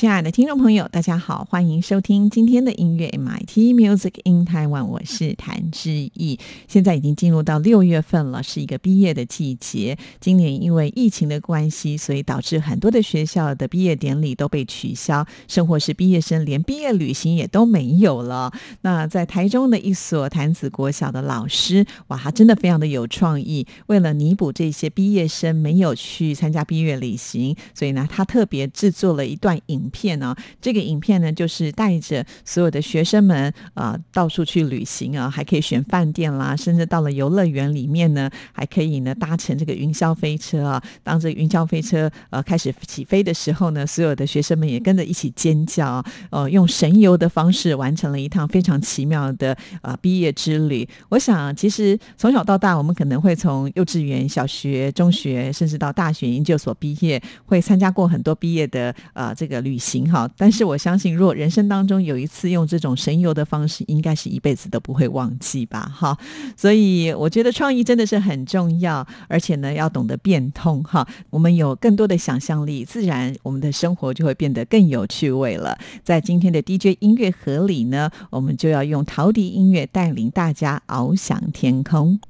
亲爱的听众朋友，大家好，欢迎收听今天的音乐 MIT Music in Taiwan，我是谭志毅。现在已经进入到六月份了，是一个毕业的季节。今年因为疫情的关系，所以导致很多的学校的毕业典礼都被取消，甚或是毕业生连毕业旅行也都没有了。那在台中的一所潭子国小的老师，哇，他真的非常的有创意。为了弥补这些毕业生没有去参加毕业旅行，所以呢，他特别制作了一段影。片呢？这个影片呢，就是带着所有的学生们啊，到处去旅行啊，还可以选饭店啦，甚至到了游乐园里面呢，还可以呢搭乘这个云霄飞车啊。当这云霄飞车呃开始起飞的时候呢，所有的学生们也跟着一起尖叫，呃，用神游的方式完成了一趟非常奇妙的呃毕业之旅。我想，其实从小到大，我们可能会从幼稚园、小学、中学，甚至到大学、研究所毕业，会参加过很多毕业的呃这个旅。行哈，但是我相信，如果人生当中有一次用这种神游的方式，应该是一辈子都不会忘记吧？哈，所以我觉得创意真的是很重要，而且呢，要懂得变通哈。我们有更多的想象力，自然我们的生活就会变得更有趣味了。在今天的 DJ 音乐盒里呢，我们就要用陶笛音乐带领大家翱翔天空。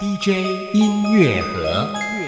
DJ 音乐盒。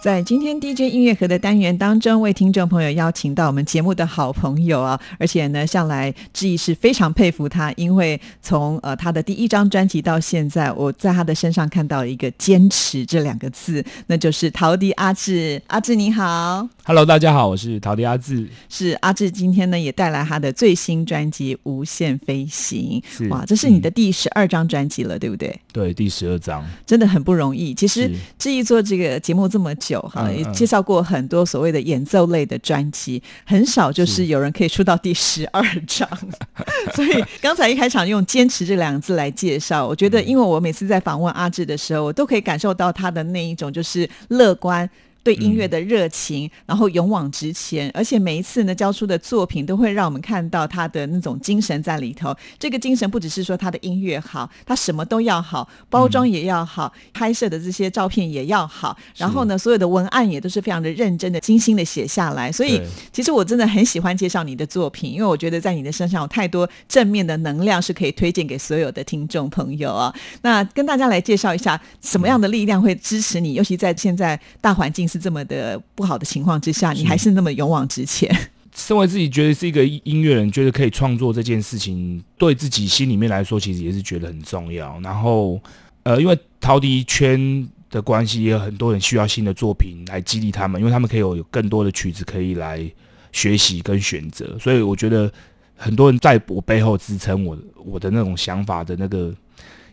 在今天 DJ 音乐盒的单元当中，为听众朋友邀请到我们节目的好朋友啊，而且呢，向来志毅是非常佩服他，因为从呃他的第一张专辑到现在，我在他的身上看到一个坚持这两个字，那就是陶笛阿志。阿志你好，Hello，大家好，我是陶笛阿志。是阿志今天呢也带来他的最新专辑《无限飞行》。哇，这是你的第十二张专辑了，对不对？对，第十二张，真的很不容易。其实志毅做这个节目这么久。有哈，也介绍过很多所谓的演奏类的专辑，很少就是有人可以出到第十二张。所以刚才一开场用“坚持”这两个字来介绍，我觉得，因为我每次在访问阿志的时候，我都可以感受到他的那一种就是乐观。对音乐的热情，然后勇往直前，而且每一次呢交出的作品都会让我们看到他的那种精神在里头。这个精神不只是说他的音乐好，他什么都要好，包装也要好，拍摄的这些照片也要好，然后呢，所有的文案也都是非常的认真的、精心的写下来。所以，其实我真的很喜欢介绍你的作品，因为我觉得在你的身上有太多正面的能量是可以推荐给所有的听众朋友啊。那跟大家来介绍一下，什么样的力量会支持你，尤其在现在大环境是。这么的不好的情况之下，你还是那么勇往直前。身为自己觉得是一个音乐人，觉得可以创作这件事情，对自己心里面来说，其实也是觉得很重要。然后，呃，因为陶笛圈的关系，也有很多人需要新的作品来激励他们，因为他们可以有有更多的曲子可以来学习跟选择。所以，我觉得很多人在我背后支撑我我的那种想法的那个。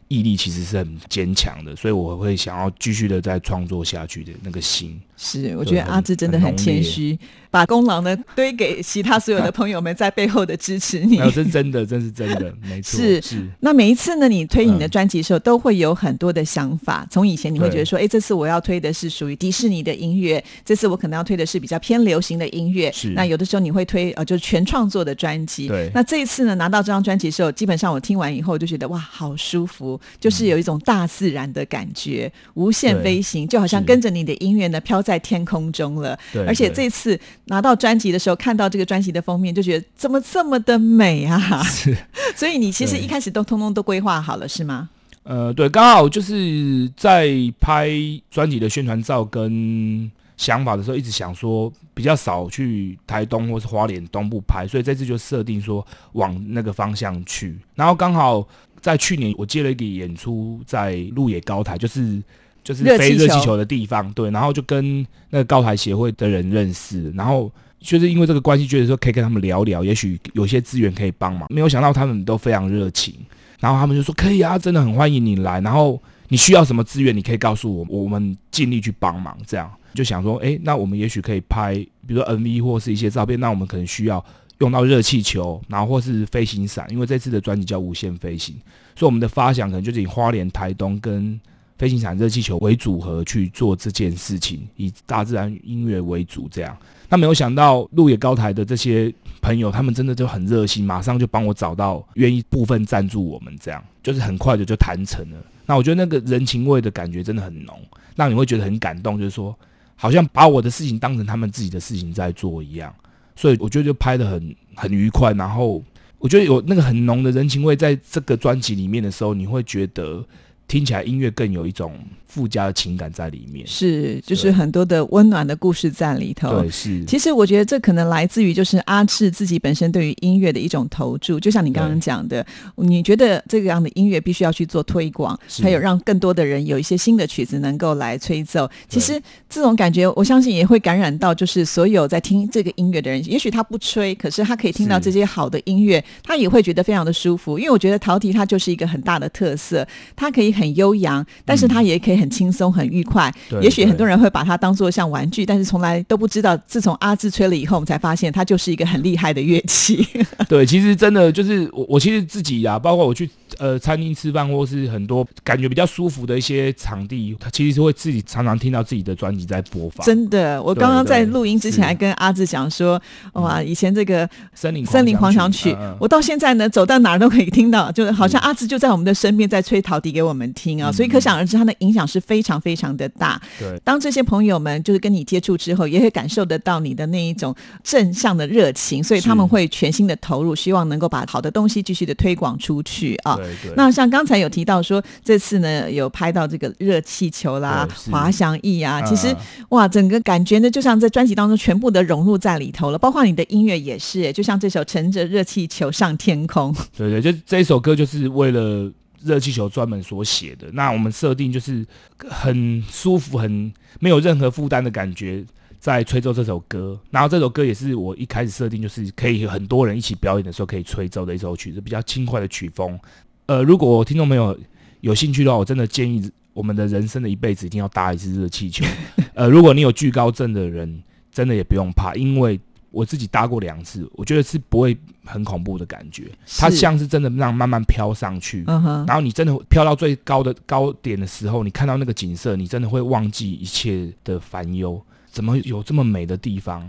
毅力其实是很坚强的，所以我会想要继续的再创作下去的那个心。是，我觉得阿志真的很谦虚，把功劳呢堆给其他所有的朋友们在背后的支持你。这是真的，这是真的，没错。是是。那每一次呢，你推你的专辑的时候，都会有很多的想法。从以前你会觉得说，哎，这次我要推的是属于迪士尼的音乐，这次我可能要推的是比较偏流行的音乐。是。那有的时候你会推呃，就是全创作的专辑。对。那这一次呢，拿到这张专辑的时候，基本上我听完以后就觉得哇，好舒服，就是有一种大自然的感觉，无限飞行，就好像跟着你的音乐呢飘在天空中。了，而且这次拿到专辑的时候，看到这个专辑的封面，就觉得怎么这么的美啊！是，所以你其实一开始都通通都规划好了，是吗？呃，对，刚好就是在拍专辑的宣传照跟想法的时候，一直想说比较少去台东或是花莲东部拍，所以这次就设定说往那个方向去。然后刚好在去年，我接了一个演出在鹿野高台，就是。就是飞热气球的地方，对，然后就跟那个高台协会的人认识，然后就是因为这个关系，觉得说可以跟他们聊聊，也许有些资源可以帮忙。没有想到他们都非常热情，然后他们就说可以啊，真的很欢迎你来。然后你需要什么资源，你可以告诉我，我们尽力去帮忙。这样就想说，哎，那我们也许可以拍，比如说 MV 或是一些照片，那我们可能需要用到热气球，然后或是飞行伞，因为这次的专辑叫无限飞行，所以我们的发想可能就是以花莲、台东跟。飞行伞、热气球为组合去做这件事情，以大自然音乐为主，这样。那没有想到路野高台的这些朋友，他们真的就很热心，马上就帮我找到愿意部分赞助我们，这样就是很快的就谈成了。那我觉得那个人情味的感觉真的很浓，让你会觉得很感动，就是说好像把我的事情当成他们自己的事情在做一样。所以我觉得就拍的很很愉快，然后我觉得有那个很浓的人情味在这个专辑里面的时候，你会觉得。听起来音乐更有一种附加的情感在里面，是就是很多的温暖的故事在里头。对，是。其实我觉得这可能来自于就是阿志自己本身对于音乐的一种投注，就像你刚刚讲的，你觉得这个样的音乐必须要去做推广，还有让更多的人有一些新的曲子能够来吹奏。其实这种感觉，我相信也会感染到就是所有在听这个音乐的人。也许他不吹，可是他可以听到这些好的音乐，他也会觉得非常的舒服。因为我觉得陶笛它就是一个很大的特色，它可以。很悠扬，但是它也可以很轻松、很愉快。也许很多人会把它当做像玩具，但是从来都不知道，自从阿志吹了以后，我们才发现它就是一个很厉害的乐器。对，其实真的就是我，我其实自己呀，包括我去呃餐厅吃饭，或是很多感觉比较舒服的一些场地，它其实是会自己常常听到自己的专辑在播放。真的，我刚刚在录音之前还跟阿志讲说，哇，以前这个森林森林狂想曲，我到现在呢走到哪儿都可以听到，就是好像阿志就在我们的身边在吹陶笛给我们。听啊，所以可想而知，它的影响是非常非常的大。对，当这些朋友们就是跟你接触之后，也会感受得到你的那一种正向的热情，所以他们会全心的投入，希望能够把好的东西继续的推广出去啊。对对。那像刚才有提到说，这次呢有拍到这个热气球啦、滑翔翼啊，其实哇，整个感觉呢就像在专辑当中全部的融入在里头了，包括你的音乐也是，就像这首乘着热气球上天空。对对，就这一首歌就是为了。热气球专门所写的，那我们设定就是很舒服、很没有任何负担的感觉，在吹奏这首歌。然后这首歌也是我一开始设定，就是可以很多人一起表演的时候可以吹奏的一首曲子，比较轻快的曲风。呃，如果听众朋友有兴趣的话，我真的建议我们的人生的一辈子一定要搭一次热气球。呃，如果你有惧高症的人，真的也不用怕，因为。我自己搭过两次，我觉得是不会很恐怖的感觉。它像是真的让慢慢飘上去，然后你真的飘到最高的高点的时候，你看到那个景色，你真的会忘记一切的烦忧。怎么有这么美的地方？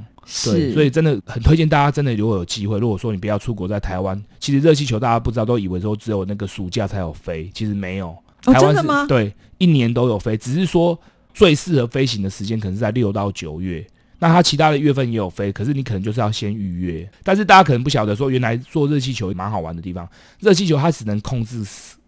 对，所以真的很推荐大家，真的如果有机会，如果说你不要出国，在台湾，其实热气球大家不知道，都以为说只有那个暑假才有飞，其实没有。台湾是对，一年都有飞，只是说最适合飞行的时间可能是在六到九月。那它其他的月份也有飞，可是你可能就是要先预约。但是大家可能不晓得说，原来做热气球蛮好玩的地方。热气球它只能控制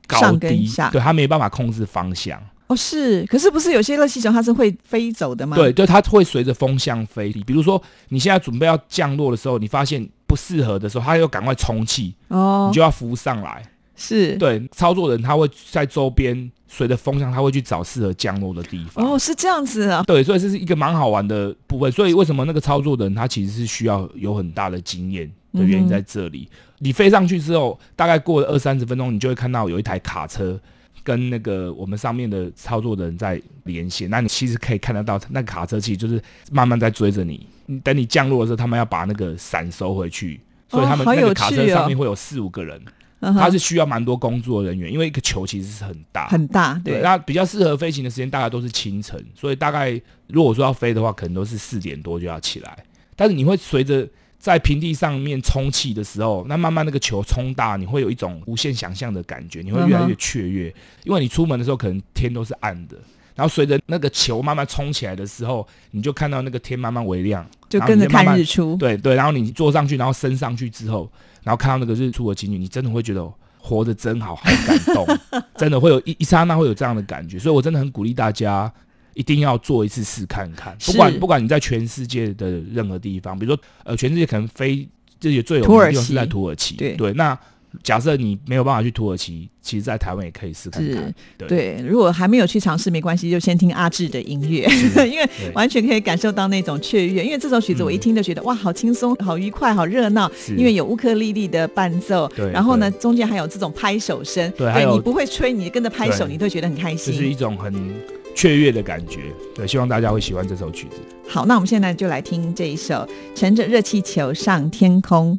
高低，对，它没办法控制方向。哦，是，可是不是有些热气球它是会飞走的吗？对，对，它会随着风向飞。比如说你现在准备要降落的时候，你发现不适合的时候，它又赶快充气，哦，你就要浮上来。是对，操作人他会在周边随着风向，他会去找适合降落的地方。哦，是这样子啊。对，所以这是一个蛮好玩的部分。所以为什么那个操作的人他其实是需要有很大的经验的原因在这里。你飞上去之后，大概过了二三十分钟，你就会看到有一台卡车跟那个我们上面的操作的人在连线。那你其实可以看得到，那卡车其实就是慢慢在追着你。等你降落的时候，他们要把那个伞收回去，所以他们那个卡车上面会有四五个人。它是需要蛮多工作人员，因为一个球其实是很大很大，对。那比较适合飞行的时间大概都是清晨，所以大概如果说要飞的话，可能都是四点多就要起来。但是你会随着在平地上面充气的时候，那慢慢那个球充大，你会有一种无限想象的感觉，你会越来越雀跃，因为你出门的时候可能天都是暗的，然后随着那个球慢慢冲起来的时候，你就看到那个天慢慢微亮，就跟着看日出。对对，然后你坐上去，然后升上去之后。然后看到那个日出的情景，你真的会觉得活得真好，好感动，真的会有一一刹那会有这样的感觉。所以我真的很鼓励大家一定要做一次试看看，不管不管你在全世界的任何地方，比如说呃全世界可能非这些最有名的地方是在土耳其，对对。那假设你没有办法去土耳其，其实，在台湾也可以试看看。对对，如果还没有去尝试，没关系，就先听阿志的音乐，因为完全可以感受到那种雀跃。因为这首曲子我一听就觉得、哇，好轻松，好愉快，好热闹。因为有乌克丽丽的伴奏，对然后呢，中间还有这种拍手声，对你不会吹，你跟着拍手，你都会觉得很开心这是。一种很雀跃的感觉。对，希望大家会喜欢这首曲子。好，那我们现在就来听这一首《乘着热气球上天空》。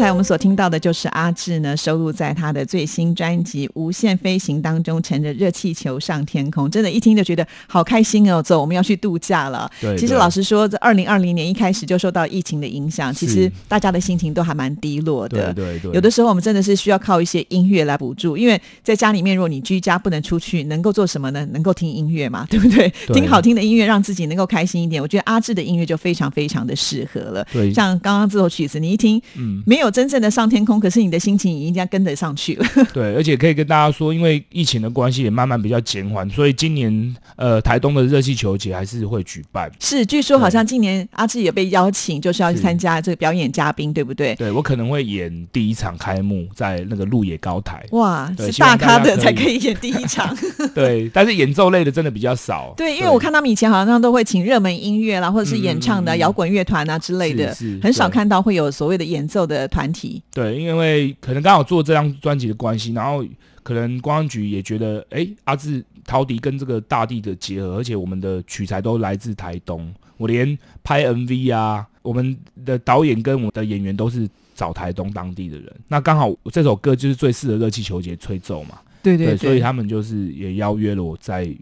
才我们所听到的就是阿志呢收录在他的最新专辑《无限飞行》当中，乘着热气球上天空，真的，一听就觉得好开心哦！走，我们要去度假了。对其实老实说，这二零二零年一开始就受到疫情的影响，其实大家的心情都还蛮低落的。对对对，有的时候我们真的是需要靠一些音乐来补助，因为在家里面，如果你居家不能出去，能够做什么呢？能够听音乐嘛，对不对？对听好听的音乐，让自己能够开心一点。我觉得阿志的音乐就非常非常的适合了。对像刚刚这首曲子，你一听，嗯没有真正的上天空，可是你的心情已经要跟得上去了。对，而且可以跟大家说，因为疫情的关系也慢慢比较减缓，所以今年呃台东的热气球节还是会举办。是，据说好像今年阿志也被邀请，就是要去参加这个表演嘉宾，对不对？对我可能会演第一场开幕在那个鹿野高台，哇，是大咖的才可以演第一场。对，但是演奏类的真的比较少。对，因为我看他们以前好像都会请热门音乐啦，或者是演唱的摇滚乐团啊之类的，很少看到会有所谓的演奏的团体。对，因为可能刚好做这张专辑的关系，然后可能公安局也觉得，哎，阿志陶笛跟这个大地的结合，而且我们的取材都来自台东，我连拍 MV 啊，我们的导演跟我们的演员都是找台东当地的人，那刚好这首歌就是最适合热气球节吹奏嘛，对对所以他们就是也邀约了我在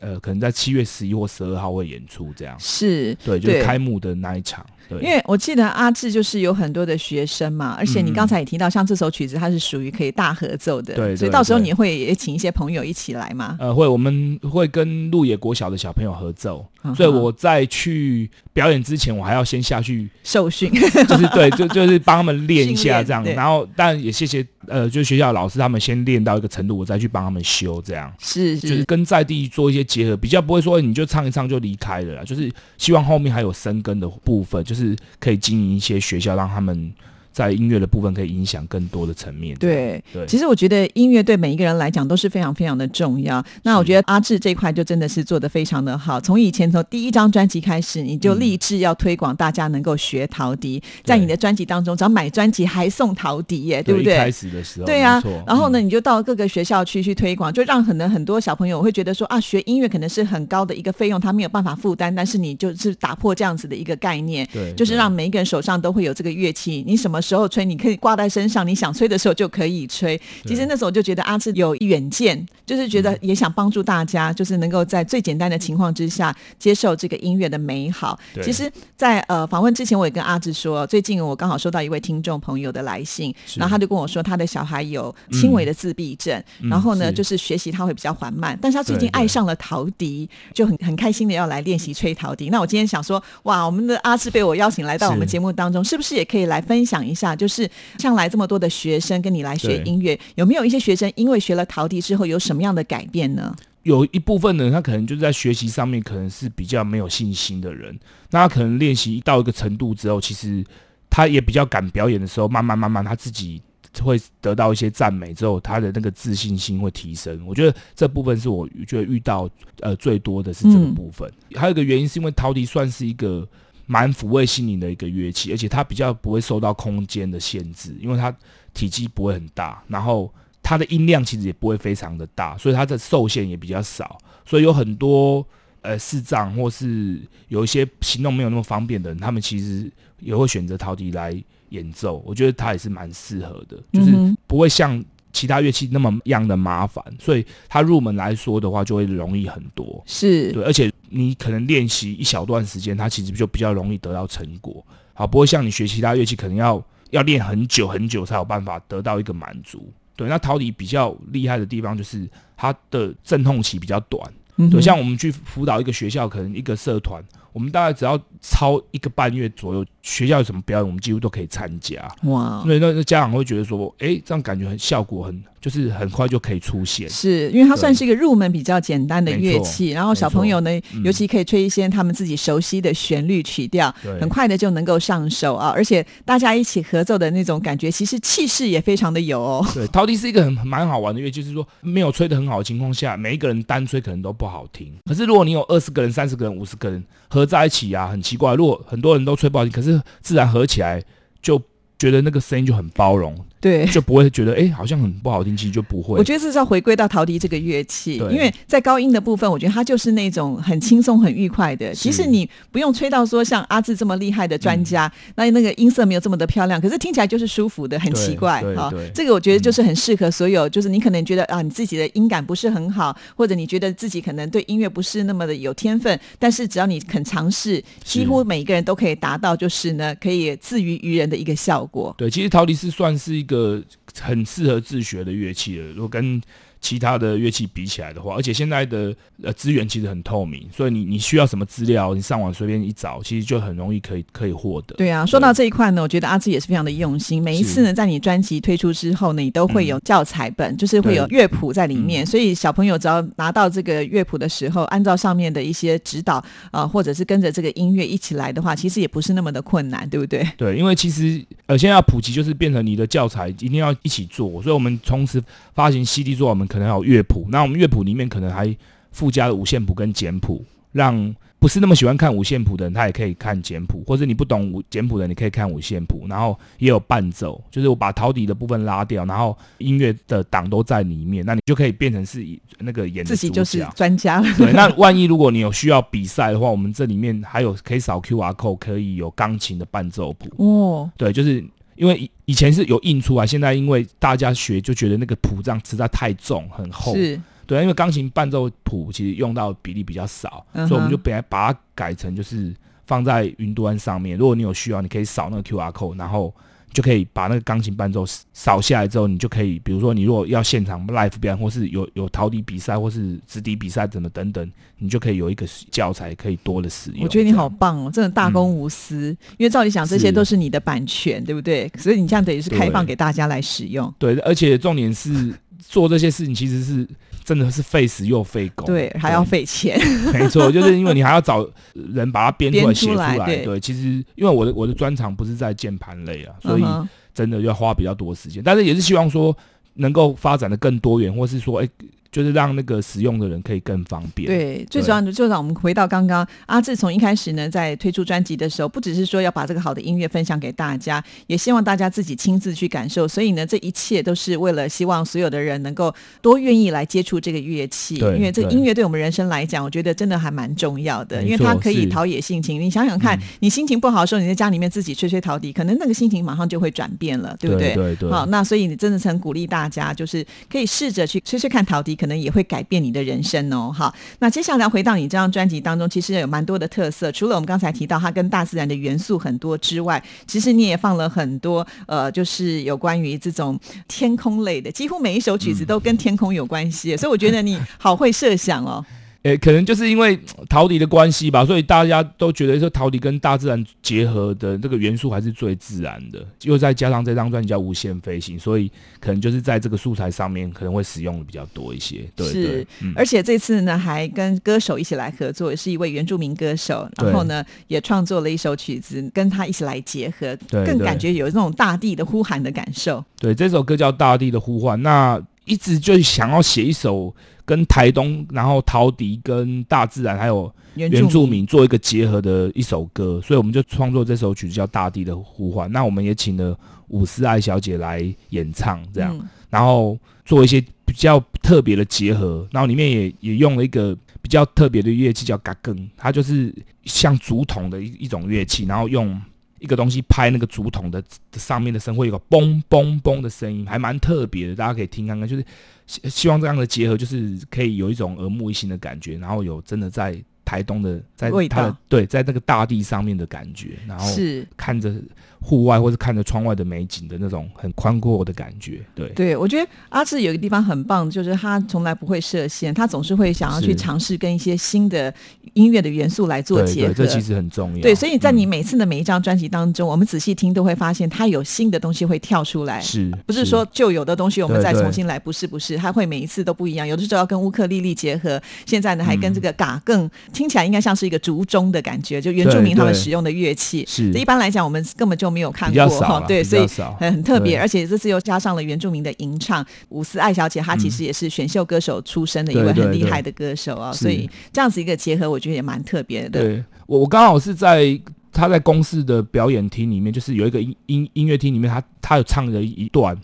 呃，可能在七月十一或十二号会演出，这样。是对，就是开幕的那一场。对，因为我记得阿志就是有很多的学生嘛，而且你嗯刚才也提到，像这首曲子它是属于可以大合奏的，对对所以到时候你会也请一些朋友一起来吗？呃，会我们会跟鹿野国小的小朋友合奏，所以我在去表演之前，我还要先下去，受训 就是对，就就是帮他们练一下这样，然后但也谢谢呃，就是学校老师他们先练到一个程度，我再去帮他们修这样。是就是跟在地做一些结合，比较不会说你就唱一唱就离开了啦。就是希望后面还有生根的部分，就是是可以经营一些学校，让他们在音乐的部分可以影响更多的层面。对。对，其实我觉得音乐对每一个人来讲都是非常非常的重要。那我觉得阿志这一块就真的是做得非常的好。从以前从第一张专辑开始，你就嗯立志要推广大家能够学陶笛，在你的专辑当中，只要买专辑还送陶笛耶，对不对？一开始的时候，对啊，然后呢，嗯你就到各个学校去去推广，就让可能很多小朋友会觉得说啊，学音乐可能是很高的一个费用，他没有办法负担，但是你就是打破这样子的一个概念，对，就是让每一个人手上都会有这个乐器，你什么时候吹，你可以挂在身上，你想吹的时候就可以吹。其实那时候我就觉得阿志有远见，就是觉嗯。得也想帮助大家，就是能够在最简单的情况之下接受这个音乐的美好。其实在，呃访问之前，我也跟阿志说，最近我刚好收到一位听众朋友的来信，然后他就跟我说，他的小孩有轻微的自闭症，嗯然后呢，是。就是学习他会比较缓慢，但是他最近爱上了陶笛，就很很开心的要来练习吹陶笛。那我今天想说，哇，我们的阿志被我邀请来到我们节目当中，是不是也可以来分享一下？就是像来这么多的学生跟你来学音乐，有没有一些学生因为学了陶笛之后有什么样的改变呢？有一部分人，他可能就是在学习上面可能是比较没有信心的人，那他可能练习到一个程度之后，其实他也比较敢表演的时候，慢慢慢慢他自己会得到一些赞美之后，他的那个自信心会提升。我觉得这部分是我觉得遇到呃最多的是这个嗯部分。还有一个原因是因为陶笛算是一个蛮抚慰心灵的一个乐器，而且它比较不会受到空间的限制，因为它体积不会很大，然后它的音量其实也不会非常的大，所以它的受限也比较少，所以有很多呃视障或是有一些行动没有那么方便的人，他们其实也会选择陶笛来演奏。我觉得它也是蛮适合的，就是不会像其他乐器那么样的麻烦，所以它入门来说的话就会容易很多。是对，而且你可能练习一小段时间，它其实就比较容易得到成果。好，不会像你学其他乐器，可能要要练很久很久才有办法得到一个满足。对，那陶笛比较厉害的地方就是它的阵痛期比较短。对，嗯对像我们去辅导一个学校，可能一个社团，我们大概只要超一个半月左右，学校有什么表演，我们几乎都可以参加。哇。所以那那家长会觉得说，诶，这样感觉很效果很，就是很快就可以出现。是因为它算是一个入门比较简单的乐器，然后小朋友呢，嗯尤其可以吹一些他们自己熟悉的旋律曲调，对很快的就能够上手啊！而且大家一起合奏的那种感觉，其实气势也非常的有哦。对，陶笛是一个很很蛮好玩的乐器，就是说没有吹的很好的情况下，每一个人单吹可能都不好听。可是如果你有二十个人、三十个人、五十个人合在一起啊，很奇怪，如果很多人都吹不好听，可是自然合起来就觉得那个声音就很包容，对。就不会觉得哎、诶好像很不好听，其实就不会。我觉得这是要回归到陶笛这个乐器，因为在高音的部分，我觉得它就是那种很轻松、很愉快的。其实你不用吹到说像阿志这么厉害的专家，那那个音色没有这么的漂亮，可是听起来就是舒服的，很奇怪啊。这个我觉得就是很适合所有，就是你可能觉得啊，你自己的音感不是很好，或者你觉得自己可能对音乐不是那么的有天分，但是只要你肯尝试，几乎每一个人都可以达到，就是呢可以自娱于人的一个效果。对，其实陶笛是算是一个呃很适合自学的乐器了。如果跟其他的乐器比起来的话，而且现在的呃资源其实很透明，所以你你需要什么资料，你上网随便一找，其实就很容易可以可以获得。对啊，说到这一块呢，我觉得阿志也是非常的用心。每一次呢，在你专辑推出之后呢，你都会有教材本，就是会有乐谱在里面，所以小朋友只要拿到这个乐谱的时候，按照上面的一些指导啊、呃或者是跟着这个音乐一起来的话，其实也不是那么的困难，对不对？对，因为其实呃，现在要普及，就是变成你的教材一定要一起做，所以我们同时发行 CD 做，我们可能还有乐谱，那我们乐谱里面可能还附加了五线谱跟简谱，让不是那么喜欢看五线谱的人，他也可以看简谱，或者你不懂五简谱的，你可以看五线谱，然后也有伴奏，就是我把陶笛的部分拉掉，然后音乐的档都在里面，那你就可以变成是以那个演自己就是。专家了。对，那万一如果你有需要比赛的话，我们这里面还有可以扫 QR code，可以有钢琴的伴奏谱。哦，对，就是因为以以前是有印出来，现在因为大家学就觉得那个谱这样实在太重很厚，是。对，因为钢琴伴奏谱其实用到比例比较少，嗯所以我们就本来把它改成就是放在云端上面。如果你有需要，你可以扫那个 QR code，然后就可以把那个钢琴伴奏扫下来之后，你就可以，比如说你如果要现场 live 表演，或是有有陶笛比赛，或是直笛比赛怎么等等，你就可以有一个教材可以多的使用。我觉得你好棒哦，真的大公无私。因为照理讲，这些都是你的版权，对不对？所以你这样等于是开放对给大家来使用。对，而且重点是做这些事情其实是真的是费时又费工，对，还要费钱。没错，就是因为你还要找人把它编出来、写出来。来对对，其实因为我的我的专长不是在键盘类啊，所以真的要花比较多时间。但是也是希望说能够发展的更多元，或是说，哎、就是让那个使用的人可以更方便。对，最主要的就让我们回到刚刚阿志从一开始呢，在推出专辑的时候，不只是说要把这个好的音乐分享给大家，也希望大家自己亲自去感受。所以呢，这一切都是为了希望所有的人能够多愿意来接触这个乐器，对因为这个音乐对我们人生来讲，我觉得真的还蛮重要的，因为它可以陶冶性情。你想想看，嗯你心情不好的时候，你在家里面自己吹吹陶笛，可能那个心情马上就会转变了，对不对对对好，那所以你真的是很鼓励大家，就是可以试着去吹吹看陶笛，可可能也会改变你的人生哦。好，那接下来回到你这张专辑当中，其实有蛮多的特色，除了我们刚才提到它跟大自然的元素很多之外，其实你也放了很多呃，就是有关于这种天空类的，几乎每一首曲子都跟天空有关系，所以我觉得你好会设想哦。诶、可能就是因为呃陶笛的关系吧，所以大家都觉得说陶笛跟大自然结合的这个元素还是最自然的。又再加上这张专辑叫《无限飞行》，所以可能就是在这个素材上面可能会使用的比较多一些。对是而且这次呢，还跟歌手一起来合作，也是一位原住民歌手，然后呢，也创作了一首曲子，跟他一起来结合，更感觉有那种大地的呼喊的感受。对，这首歌叫《大地的呼唤》，那一直就想要写一首跟台东，然后陶笛跟大自然还有原原住民做一个结合的一首歌，所以我们就创作这首曲子叫《大地的呼唤》。那我们也请了伍思爱小姐来演唱，这样，嗯然后做一些比较特别的结合，然后里面也也用了一个比较特别的乐器叫嘎更，它就是像竹筒的一一种乐器，然后用一个东西拍那个竹筒的的上面的声，会有个嘣嘣嘣的声音，还蛮特别的，大家可以听看看。就是希希望这样的结合，就是可以有一种耳目一新的感觉，然后有真的在台东的在味它的对在那个大地上面的感觉，然后是。看着户外或是看着窗外的美景的那种很宽阔的感觉，对。对，我觉得阿志有一个地方很棒，就是他从来不会设限，他总是会想要去尝试跟一些新的音乐的元素来做结合。对，这其实很重要。对，所以在你嗯每次的每一张专辑当中，我们仔细听都会发现，它有新的东西会跳出来。是不是说旧有的东西我们再重新来，不是不是，它会每一次都不一样。有的时候要跟乌克丽丽结合，现在呢还跟这个嘎更，听起来应该像是一个竹钟的感觉，就原住民他们使用的乐器。是这一般来讲，我们根本就没有看比过哈，对，所以很很特别，而且这次又加上了原住民的吟唱。伍思爱小姐她其实也是选秀歌手出身的一位很厉害的歌手啊，是所以这样子一个结合，我觉得也蛮特别的。对我我刚好是在他在公司的表演厅里面，就是有一个音音音乐厅里面，他他有唱了一段，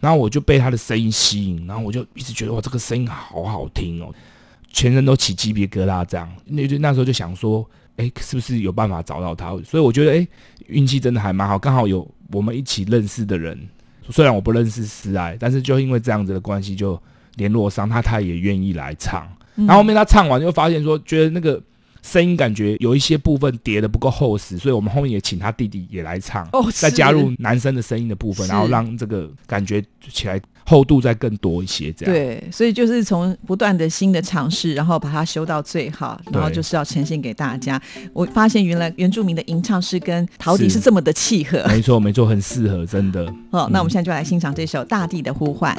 然后我就被他的声音吸引，然后我就一直觉得哇，这个声音好好听哦，全身都起鸡皮疙瘩这样。那就那时候就想说，哎，是不是有办法找到他？所以我觉得，哎，运气真的还蛮好，刚好有我们一起认识的人，虽然我不认识思爱，但是就因为这样子的关系，就联络上他，他也愿意来唱。嗯然后后面他唱完就发现说，觉得那个声音感觉有一些部分叠的不够厚实，所以我们后面也请他弟弟也来唱，哦，再加入男生的声音的部分，然后让这个感觉起来厚度再更多一些，这样。对，所以就是从不断的新的尝试，然后把它修到最好，然后就是要呈现给大家。我发现原来原住民的吟唱是跟陶笛是是这么的契合。没错没错，很适合，真的。哦，那我们嗯现在就来欣赏这首《大地的呼唤》。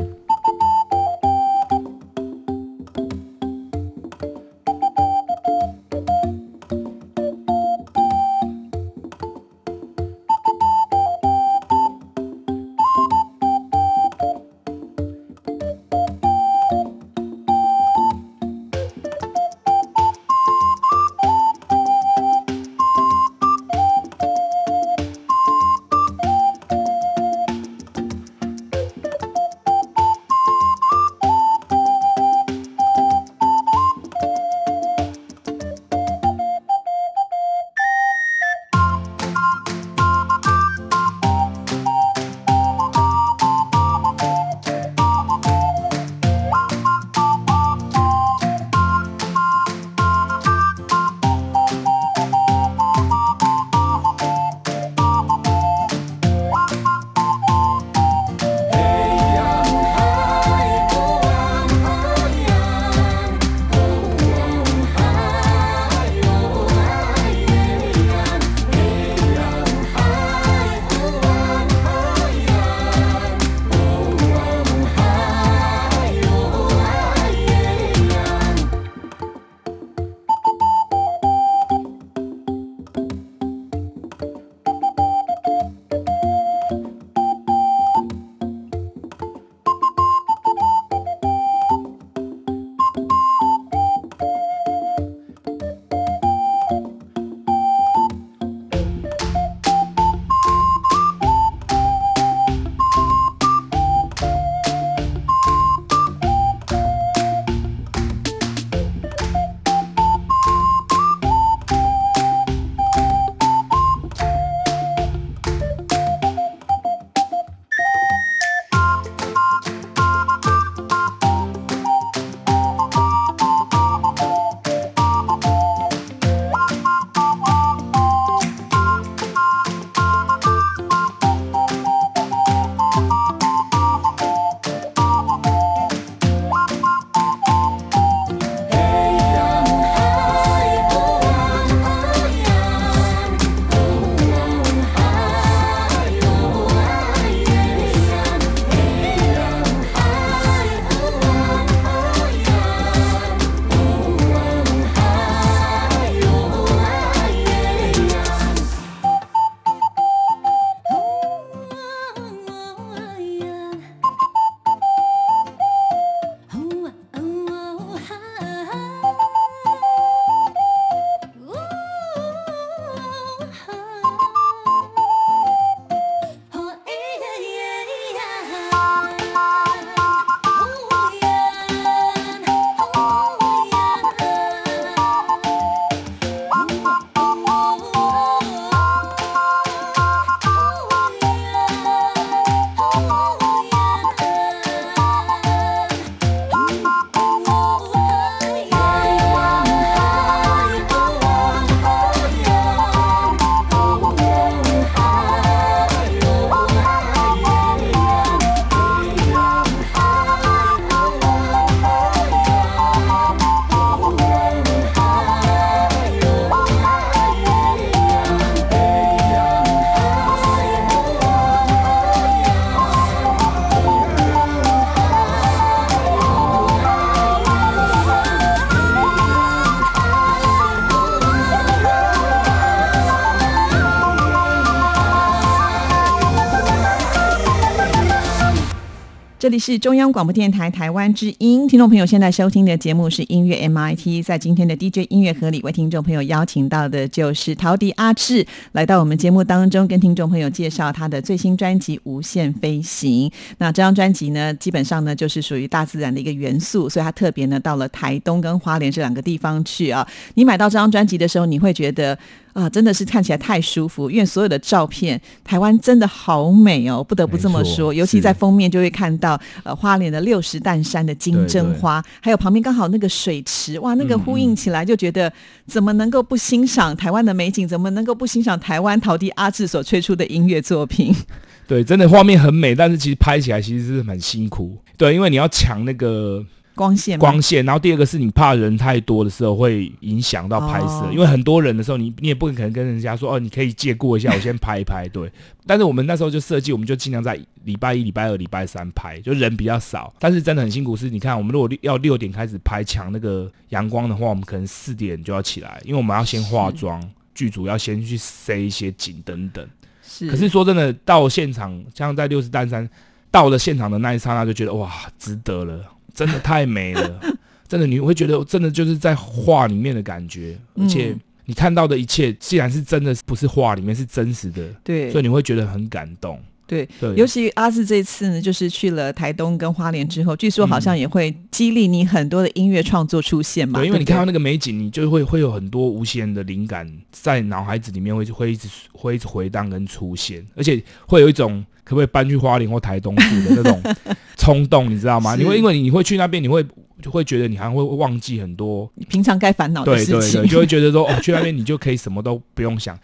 是中央广播电台台湾之音，听众朋友现在收听的节目是音乐 MIT。在今天的 DJ 音乐盒里，为听众朋友邀请到的就是陶迪阿志，来到我们节目当中，跟听众朋友介绍他的最新专辑《无限飞行》。那这张专辑呢，基本上呢就是属于大自然的一个元素，所以他特别呢到了台东跟花莲这两个地方去啊。你买到这张专辑的时候，你会觉得。啊，真的是看起来太舒服，因为所有的照片，台湾真的好美哦，不得不这么说。尤其在封面就会看到，呃，花莲的六十担山的金针花，还有旁边刚好那个水池，哇，那个呼应起来，就觉得怎么能够不欣赏台湾的美景？怎么能够不欣赏台湾陶笛阿志所吹出的音乐作品？对，真的画面很美，但是其实拍起来其实是很辛苦。对，因为你要抢那个。光线，光线，然后第二个是你怕人太多的时候会影响到拍摄，因为很多人的时候，你你也不可能跟人家说哦，你可以借过一下，我先拍一拍，对。但是我们那时候就设计，我们就尽量在礼拜一、礼拜二、礼拜三拍，就人比较少。但是真的很辛苦，是你看，我们如果要六点开始拍抢那个阳光的话，我们可能四点就要起来，因为我们要先化妆，剧组要先去塞一些景等等。是。可是说真的，到现场，像在六十担山到了现场的那一刹那，就觉得哇，值得了。真的太美了，真的你会觉得真的就是在画里面的感觉，而且你看到的一切，既然是真的，不是画里面是真实的，对，所以你会觉得很感动。对，尤其阿志这次呢，就是去了台东跟花莲之后，据说好像也会激励你很多的音乐创作出现嘛。对，因为你看到那个美景，你就会会有很多无限的灵感在脑海子里面会会一直会一直回荡跟出现，而且会有一种。可不可以搬去花莲或台东住的那种 冲动，你知道吗？你会因为你会去那边，你会就会觉得你还会忘记很多你平常该烦恼的事情，对对对，就会觉得说哦，去那边你就可以什么都不用想，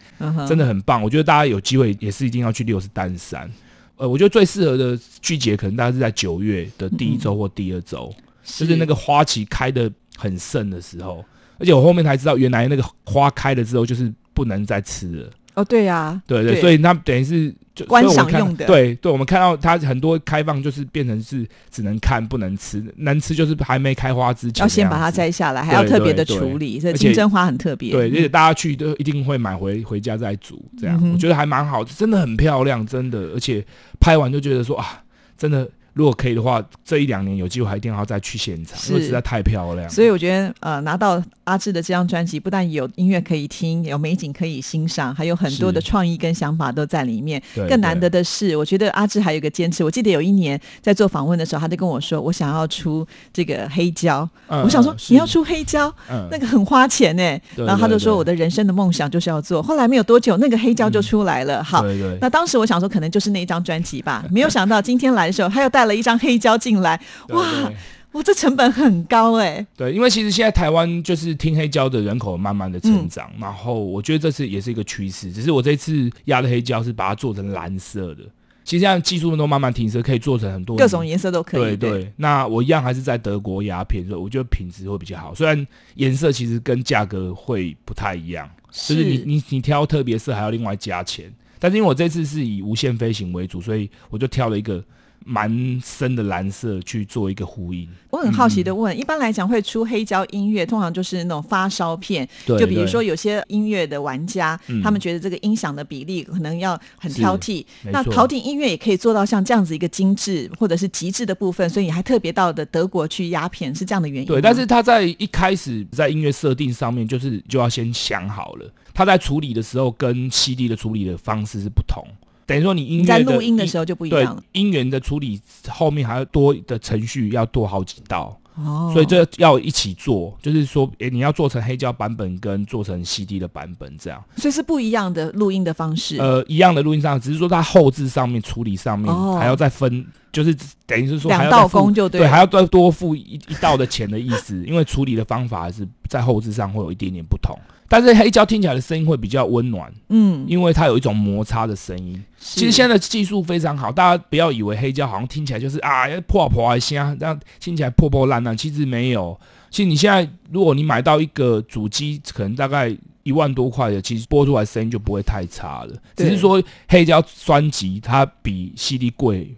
真的很棒。我觉得大家有机会也是一定要去六十丹山。呃，我觉得最适合的季节可能大概是在九月的第一周或第二周，就是那个花期开的很盛的时候。而且我后面才知道，原来那个花开了之后就是不能再吃了。哦，对呀，对对，所以那等于是。观赏用的，对对，我们看到它很多开放，就是变成是只能看不能吃，能吃就是还没开花之前要先把它摘下来，还要特别的处理。这金针花很特别，对，而且大家去都一定会买回回家再煮，这样我觉得还蛮好，真的很漂亮，真的，而且拍完就觉得说啊，真的。如果可以的话，这一两年有机会还一定要再去现场，因为实在太漂亮。所以我觉得，呃，拿到阿志的这张专辑，不但有音乐可以听，有美景可以欣赏，还有很多的创意跟想法都在里面。更难得的是，我觉得阿志还有一个坚持。我记得有一年在做访问的时候，他就跟我说：“我想要出这个黑胶。”我想说：“你要出黑胶，那个很花钱呢。”然后他就说：“我的人生的梦想就是要做。”后来没有多久，那个黑胶就出来了。好，那当时我想说，可能就是那一张专辑吧。没有想到今天来的时候，他又带。带了一张黑胶进来，哇，我，这成本很高哎。对，因为其实现在台湾就是听黑胶的人口慢慢的成长，然后我觉得这次也是一个趋势。只是我这次压的黑胶是把它做成蓝色的，其实现在技术都慢慢提升，可以做成很多各种颜色都可以。对对，那我一样还是在德国压片，所以我觉得品质会比较好。虽然颜色其实跟价格会不太一样，就是你你你挑特别色还要另外加钱。但是因为我这次是以无线飞行为主，所以我就挑了一个。蛮深的蓝色去做一个呼应。我很好奇的问，一般来讲会出黑胶音乐，通常就是那种发烧片。就比如说有些音乐的玩家，他们觉得这个音响的比例可能要很挑剔。那陶笛音乐也可以做到像这样子一个精致或者是极致的部分，所以你还特别到的德国去压片，是这样的原因。对，但是他在一开始在音乐设定上面，就是就要先想好了，他在处理的时候跟 CD 的处理的方式是不同。等于说你音乐在录音的时候就不一样了，音源的处理后面还要多的程序要多好几道，哦，所以这要一起做，就是说，诶，你要做成黑胶版本跟做成 CD 的版本这样，所以是不一样的录音的方式。呃，一样的录音上，只是说它后置上面处理上面还要再分，就是等于是说两道工就对，还要再多付一一道的钱的意思，因为处理的方法是在后置上会有一点点不同。但是黑胶听起来的声音会比较温暖，嗯，因为它有一种摩擦的声音。其实现在的技术非常好，大家不要以为黑胶好像听起来就是啊破破一下，这样听起来破破烂烂。其实没有，其实你现在如果你买到一个主机，可能大概一万多块的，其实播出来声音就不会太差了。只是说黑胶专辑它比 CD 贵。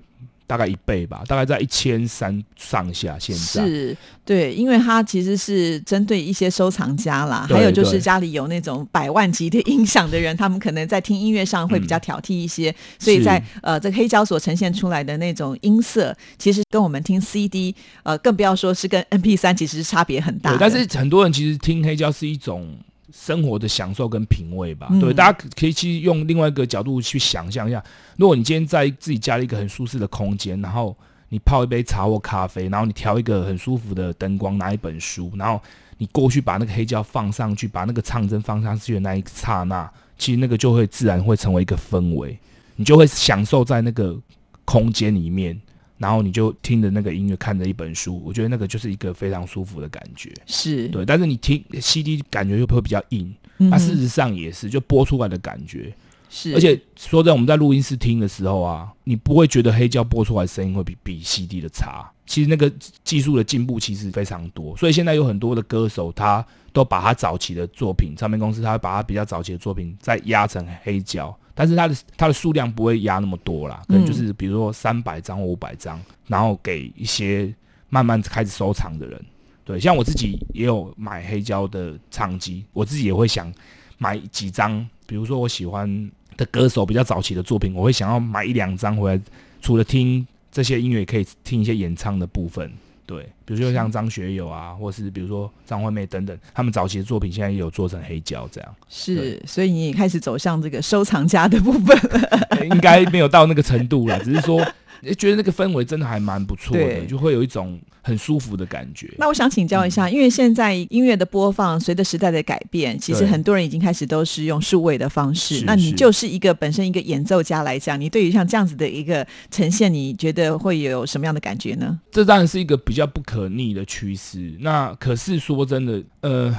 大概一倍吧，大概在一千三上下。现在是对，因为它其实是针对一些收藏家啦，还有就是家里有那种百万级的音响的人，他们可能在听音乐上会比较挑剔一些，所以在呃这个黑胶所呈现出来的那种音色，其实跟我们听 CD，呃，更不要说是跟 MP 三，其实是差别很大。但是很多人其实听黑胶是一种生活的享受跟品味吧。嗯对，大家可可以去用另外一个角度去想象一下，如果你今天在自己家里一个很舒适的空间，然后你泡一杯茶或咖啡，然后你调一个很舒服的灯光，拿一本书，然后你过去把那个黑胶放上去，把那个唱针放上去的那一刹那，其实那个就会自然会成为一个氛围，你就会享受在那个空间里面。然后你就听着那个音乐，看着一本书，我觉得那个就是一个非常舒服的感觉。是，对，但是你听 CD 感觉又会比较硬，那、事实上也是，就播出来的感觉。是，而且说在我们在录音室听的时候啊，你不会觉得黑胶播出来的声音会比比 CD 的差。其实那个技术的进步其实非常多，所以现在有很多的歌手他都把他早期的作品，唱片公司他会把他比较早期的作品再压成黑胶，但是它的它的数量不会压那么多啦，可能就是比如说三百张或五百张，然后给一些慢慢开始收藏的人。对，像我自己也有买黑胶的唱机，我自己也会想买几张，比如说我喜欢的歌手比较早期的作品，我会想要买一两张回来，除了听这些音乐，也可以听一些演唱的部分。对，比如说像张学友啊，或是比如说张惠妹等等，他们早期的作品现在也有做成黑胶这样。是，所以你也开始走向这个收藏家的部分了。应该没有到那个程度了，只是说诶觉得那个氛围真的还蛮不错的，就会有一种很舒服的感觉。那我想请教一下，因为现在音乐的播放随着时代的改变，其实很多人已经开始都是用数位的方式。那你就是一个本身一个演奏家来讲，你对于像这样子的一个呈现，你觉得会有什么样的感觉呢？这当然是一个比较不可逆的趋势。那可是说真的，呃，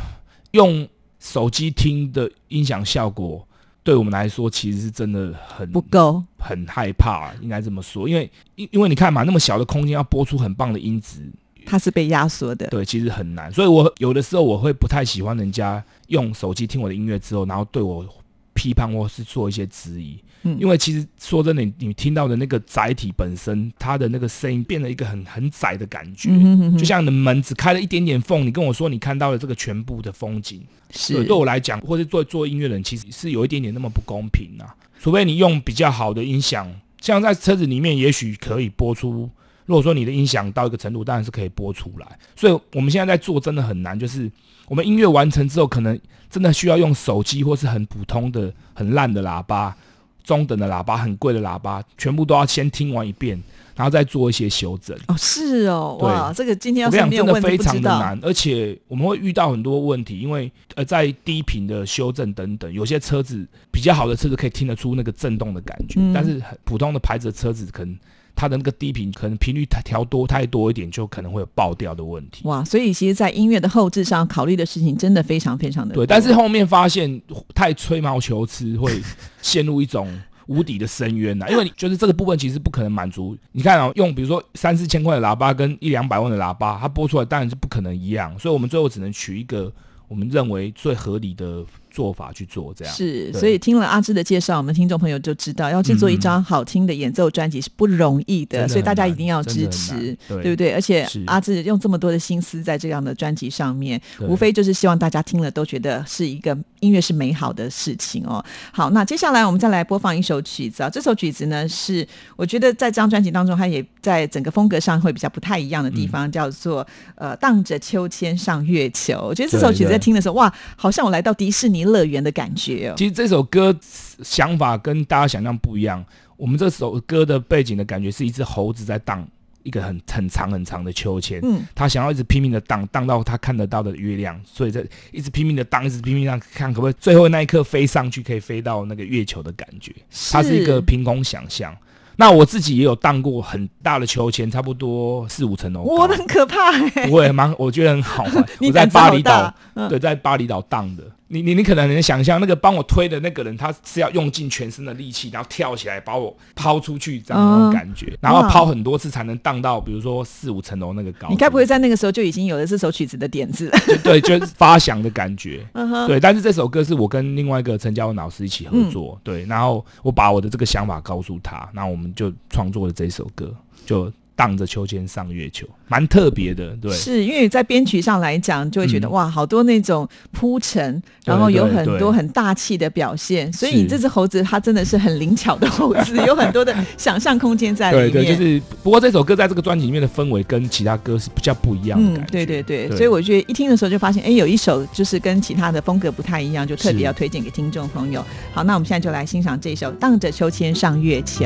用手机听的音响效果，对我们来说其实是真的很不够，很害怕，应该这么说。因为因因为你看嘛，那么小的空间要播出很棒的音质，它是被压缩的。对，其实很难。所以我有的时候我会不太喜欢人家用手机听我的音乐之后，然后对我批判或是做一些质疑。嗯因为其实说真的，你你听到的那个载体本身，它的那个声音变得一个很很窄的感觉。嗯哼哼哼就像你的门只开了一点点缝，你跟我说你看到了这个全部的风景，对，是对我来讲，或是做做音乐人，其实是有一点点那么不公平啊。除非你用比较好的音响，像在车子里面，也许可以播出。如果说你的音响到一个程度，当然是可以播出来。所以我们现在在做真的很难，就是我们音乐完成之后，可能真的需要用手机或是很普通的、很烂的喇叭、中等的喇叭、很贵的喇叭，全部都要先听完一遍，然后再做一些修正。哦，是哦，对哇，这个今天要非。常的难，而且我们会遇到很多问题，因为呃，在低频的修正等等，有些车子比较好的车子可以听得出那个震动的感觉，嗯但是很普通的牌子的车子可能它的那个低频可能频率太调多太多一点，就可能会有爆掉的问题。哇，所以其实，在音乐的后置上考虑的事情真的非常非常的多。对，但是后面发现太吹毛求疵，会陷入一种无底的深渊呐、因为你就是这个部分其实不可能满足。你看哦，用比如说三四千块的喇叭跟一两百万的喇叭，它播出来当然是不可能一样，所以我们最后只能取一个我们认为最合理的做法去做，这样。是，所以听了阿芝的介绍，我们听众朋友就知道，要制作一张好听的演奏专辑是不容易的，所以大家一定要支持难，对。不对？而且阿芝用这么多的心思在这样的专辑上面，无非就是希望大家听了都觉得是一个音乐是美好的事情哦。好，那接下来我们再来播放一首曲子啊，这首曲子呢是我觉得在这张专辑当中，它也在整个风格上会比较不太一样的地嗯。方，叫做呃荡着秋千上月球。我觉得这首曲子在听的时候，哇，好像我来到迪士尼乐园的感觉哦。其实这首歌想法跟大家想象不一样。我们这首歌的背景的感觉是一只猴子在荡一个很很长很长的秋千，嗯，他想要一直拼命的荡，荡到他看得到的月亮，所以在一直拼命的荡，一直拼命荡看可不可以最后那一刻飞上去，可以飞到那个月球的感觉。它是一个凭空想象。那我自己也有荡过很大的秋千，差不多四五层楼我的，很可怕哎、我也蛮我觉得很好玩。你我在巴厘岛，嗯对，在巴厘岛荡的。你你你可能能想象，那个帮我推的那个人，他是要用尽全身的力气，然后跳起来把我抛出去，这样的那种感觉，然后抛很多次才能荡到，比如说四五层楼那个高。你该不会在那个时候就已经有了这首曲子的点子？就对，就是发想的感觉。嗯哼，对，但是这首歌是我跟另外一个陈嘉文老师一起合作，对，然后我把我的这个想法告诉他，那我们就创作了这首歌。就。荡着秋千上月球，蛮特别的，对。是因为在编曲上来讲，就会觉得、嗯哇，好多那种铺陈，然后有很多很大气的表现。所以你这只猴子，它真的是很灵巧的猴子，有很多的想象空间在里对面。对对，就是不过这首歌在这个专辑里面的氛围跟其他歌是比较不一样的嗯感觉。，对对对，对所以我觉得一听的时候就发现，哎，有一首就是跟其他的风格不太一样，就特别要推荐给听众朋友。好，那我们现在就来欣赏这首《荡着秋千上月球》。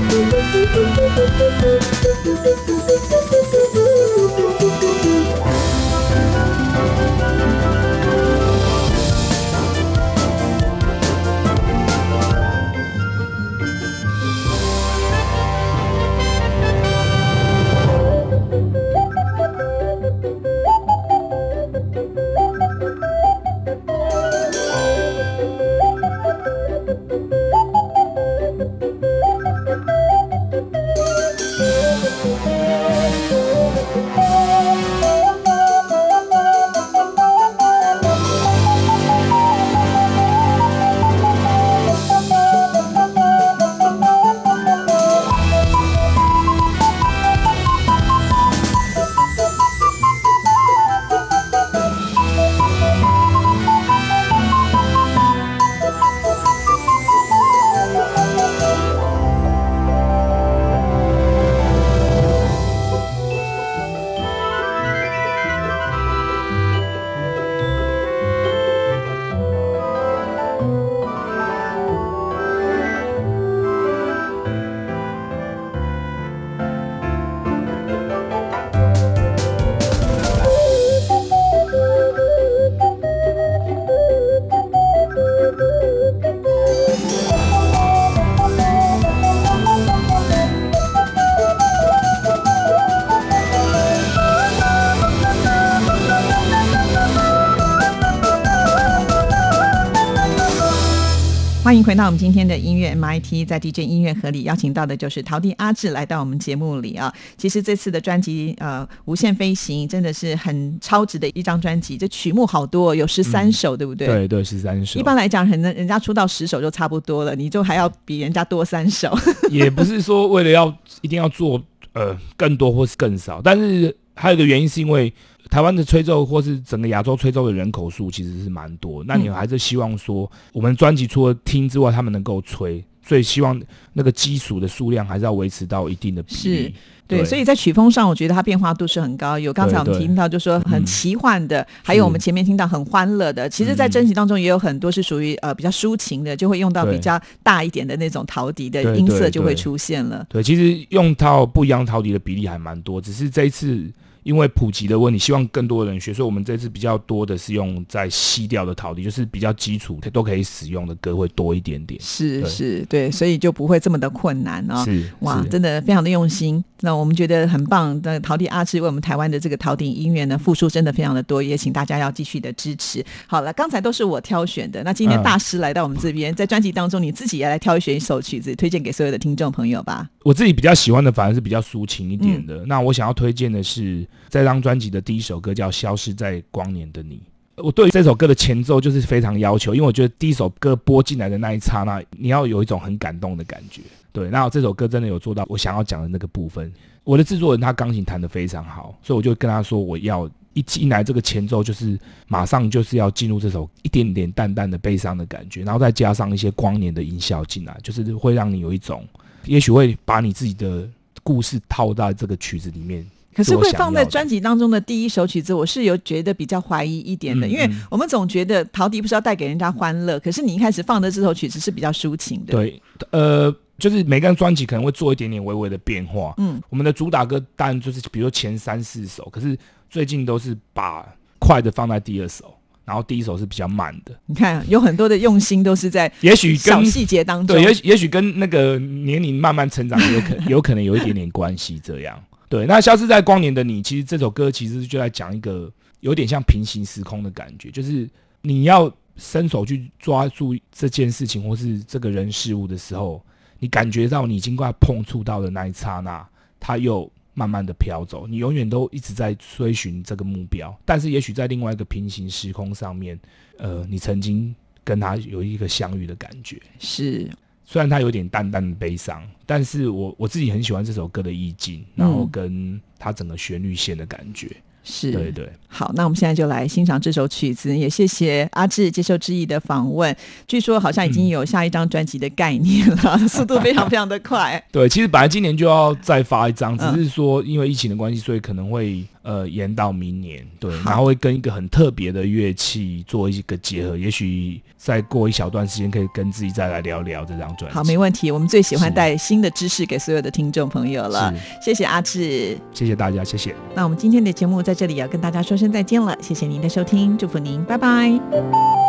欢迎回到我们今天的音乐 MIT，在 DJ 音乐盒里邀请到的就是陶笛阿志来到我们节目里啊。其实这次的专辑呃《无限飞行》真的是很超值的一张专辑，这曲目好多，有十三首，对不对？。对对，十三首。一般来讲，可能人家出到十首就差不多了，你就还要比人家多三首。也不是说为了要一定要做呃更多或是更少，但是还有一个原因是因为台湾的吹奏或是整个亚洲吹奏的人口数其实是蛮多，那你嗯还是希望说我们专辑除了听之外，他们能够吹，所以希望那个基础的数量还是要维持到一定的比例。对，所以在曲风上，我觉得它变化度是很高。有刚才我们听到，就说很嗯奇幻的，还有我们前面听到很欢乐的。其实，在嗯专辑当中也有很多是属于呃比较抒情的，就会用到比较大一点的那种陶笛的音色就会出现了。对，其实用到不一样陶笛的比例还蛮多，只是这一次因为普及的问题，希望更多的人学，所以我们这次比较多的是用在西调的陶笛，就是比较基础都可以使用的歌会多一点点。是是，对，所以就不会这么的困难啊、是哇，是真的非常的用心。那我们觉得很棒。那陶笛阿志为我们台湾的这个陶笛音乐呢，付出真的非常的多，也请大家要继续的支持。好了，刚才都是我挑选的，那今天嗯大师来到我们这边，在专辑当中，你自己也来挑选一首曲子，推荐给所有的听众朋友吧。我自己比较喜欢的反而是比较抒情一点嗯的。那我想要推荐的是这张专辑的第一首歌叫《消失在光年的你》。我对这首歌的前奏就是非常要求，因为我觉得第一首歌播进来的那一刹那，你要有一种很感动的感觉。对，那这首歌真的有做到我想要讲的那个部分。我的制作人他钢琴弹得非常好，所以我就跟他说，我要一进来这个前奏就是马上就是要进入这首一点点淡淡的悲伤的感觉，然后再加上一些光年的音效进来，就是会让你有一种，也许会把你自己的故事套在这个曲子里面。可是我会放在专辑当中的第一首曲子，我是有觉得比较怀疑一点的，因为我们总觉得陶笛不是要带给人家欢乐，可是你一开始放的这首曲子是比较抒情的。，对，呃，就是每个人专辑可能会做一点点微微的变化。嗯，我们的主打歌当然就是比如说前三四首，可是最近都是把快的放在第二首，然后第一首是比较慢的。你看，有很多的用心都是在也许跟小细节当中。对，也许也许跟那个年龄慢慢成长有可 有可能有一点点关系。这样，对。那消失在光年的你，其实这首歌其实就在讲一个有点像平行时空的感觉，就是你要伸手去抓住这件事情或是这个人事物的时候，你感觉到你已经快碰触到的那一刹那，它又。慢慢的飘走，你永远都一直在追寻这个目标，但是也许在另外一个平行时空上面，呃，你曾经跟他有一个相遇的感觉。是，虽然它有点淡淡的悲伤，但是我我自己很喜欢这首歌的意境，然后跟它整个旋律线的感觉。是对对，好，那我们现在就来欣赏这首曲子，也谢谢阿志接受知意的访问。据说好像已经有下一张专辑的概念了，速度非常非常的快。对，其实本来今年就要再发一张，只是说因为疫情的关系，所以可能会。呃，延到明年，对，然后会跟一个很特别的乐器做一个结合，也许再过一小段时间，可以跟自己再来聊聊这张专辑。好，没问题，我们最喜欢带新的知识给所有的听众朋友了。谢谢阿志，谢谢大家，谢谢。那我们今天的节目在这里要跟大家说声再见了，谢谢您的收听，祝福您，拜拜。